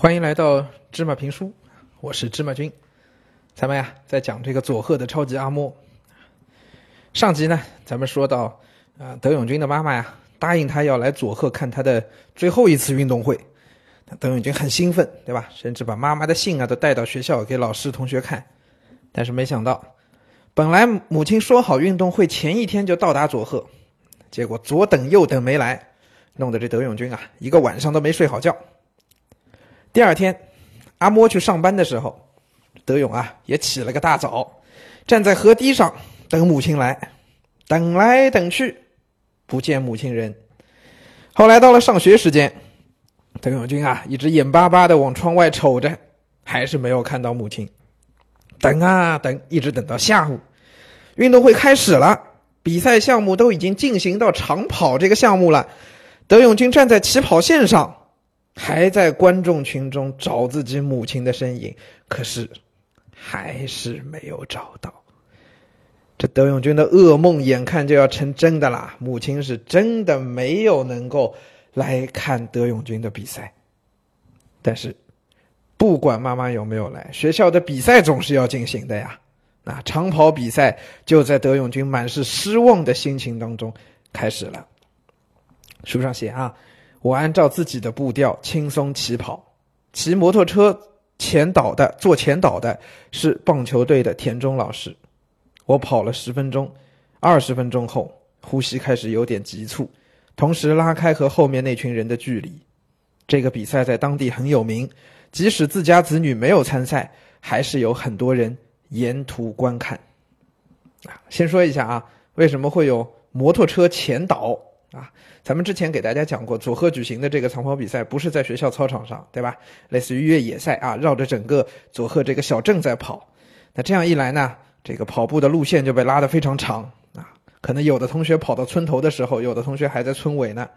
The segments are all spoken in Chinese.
欢迎来到芝麻评书，我是芝麻君。咱们呀，在讲这个佐贺的超级阿嬷。上集呢，咱们说到，啊，德永君的妈妈呀，答应他要来佐贺看他的最后一次运动会。德永君很兴奋，对吧？甚至把妈妈的信啊都带到学校给老师同学看。但是没想到，本来母亲说好运动会前一天就到达佐贺，结果左等右等没来，弄得这德永君啊，一个晚上都没睡好觉。第二天，阿莫去上班的时候，德勇啊也起了个大早，站在河堤上等母亲来，等来等去，不见母亲人。后来到了上学时间，德永军啊一直眼巴巴的往窗外瞅着，还是没有看到母亲。等啊等，一直等到下午，运动会开始了，比赛项目都已经进行到长跑这个项目了，德永军站在起跑线上。还在观众群中找自己母亲的身影，可是还是没有找到。这德永君的噩梦眼看就要成真的啦！母亲是真的没有能够来看德永君的比赛。但是，不管妈妈有没有来，学校的比赛总是要进行的呀。那长跑比赛就在德永君满是失望的心情当中开始了。书上写啊。我按照自己的步调轻松起跑，骑摩托车前导的做前导的是棒球队的田中老师。我跑了十分钟，二十分钟后呼吸开始有点急促，同时拉开和后面那群人的距离。这个比赛在当地很有名，即使自家子女没有参赛，还是有很多人沿途观看。先说一下啊，为什么会有摩托车前导？啊，咱们之前给大家讲过，佐贺举行的这个长跑比赛不是在学校操场上，对吧？类似于越野赛啊，绕着整个佐贺这个小镇在跑。那这样一来呢，这个跑步的路线就被拉得非常长啊。可能有的同学跑到村头的时候，有的同学还在村尾呢。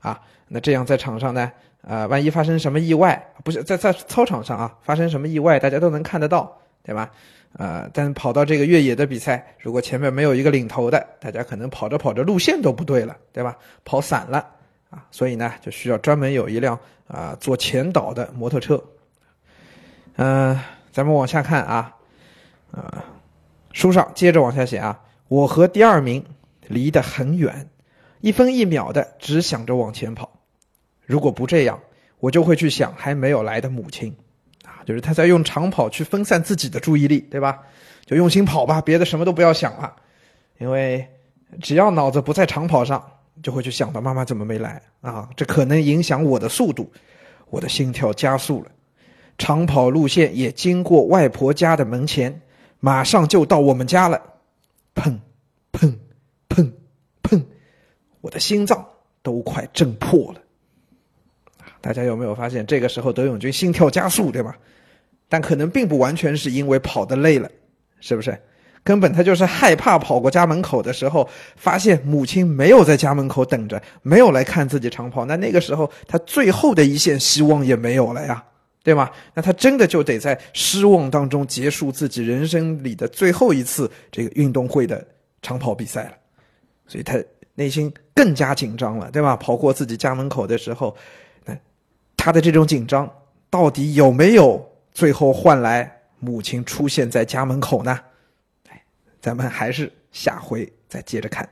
啊，那这样在场上呢，呃，万一发生什么意外，不是在在操场上啊，发生什么意外，大家都能看得到，对吧？呃，但跑到这个越野的比赛，如果前面没有一个领头的，大家可能跑着跑着路线都不对了，对吧？跑散了啊，所以呢，就需要专门有一辆啊做前导的摩托车。嗯，咱们往下看啊，啊，书上接着往下写啊，我和第二名离得很远，一分一秒的只想着往前跑，如果不这样，我就会去想还没有来的母亲。就是他在用长跑去分散自己的注意力，对吧？就用心跑吧，别的什么都不要想了，因为只要脑子不在长跑上，就会去想到妈妈怎么没来啊？这可能影响我的速度，我的心跳加速了。长跑路线也经过外婆家的门前，马上就到我们家了。砰，砰，砰，砰，我的心脏都快震破了。大家有没有发现，这个时候德永军心跳加速，对吧？但可能并不完全是因为跑得累了，是不是？根本他就是害怕跑过家门口的时候，发现母亲没有在家门口等着，没有来看自己长跑。那那个时候，他最后的一线希望也没有了呀，对吗？那他真的就得在失望当中结束自己人生里的最后一次这个运动会的长跑比赛了。所以他内心更加紧张了，对吧？跑过自己家门口的时候。他的这种紧张，到底有没有最后换来母亲出现在家门口呢？哎，咱们还是下回再接着看。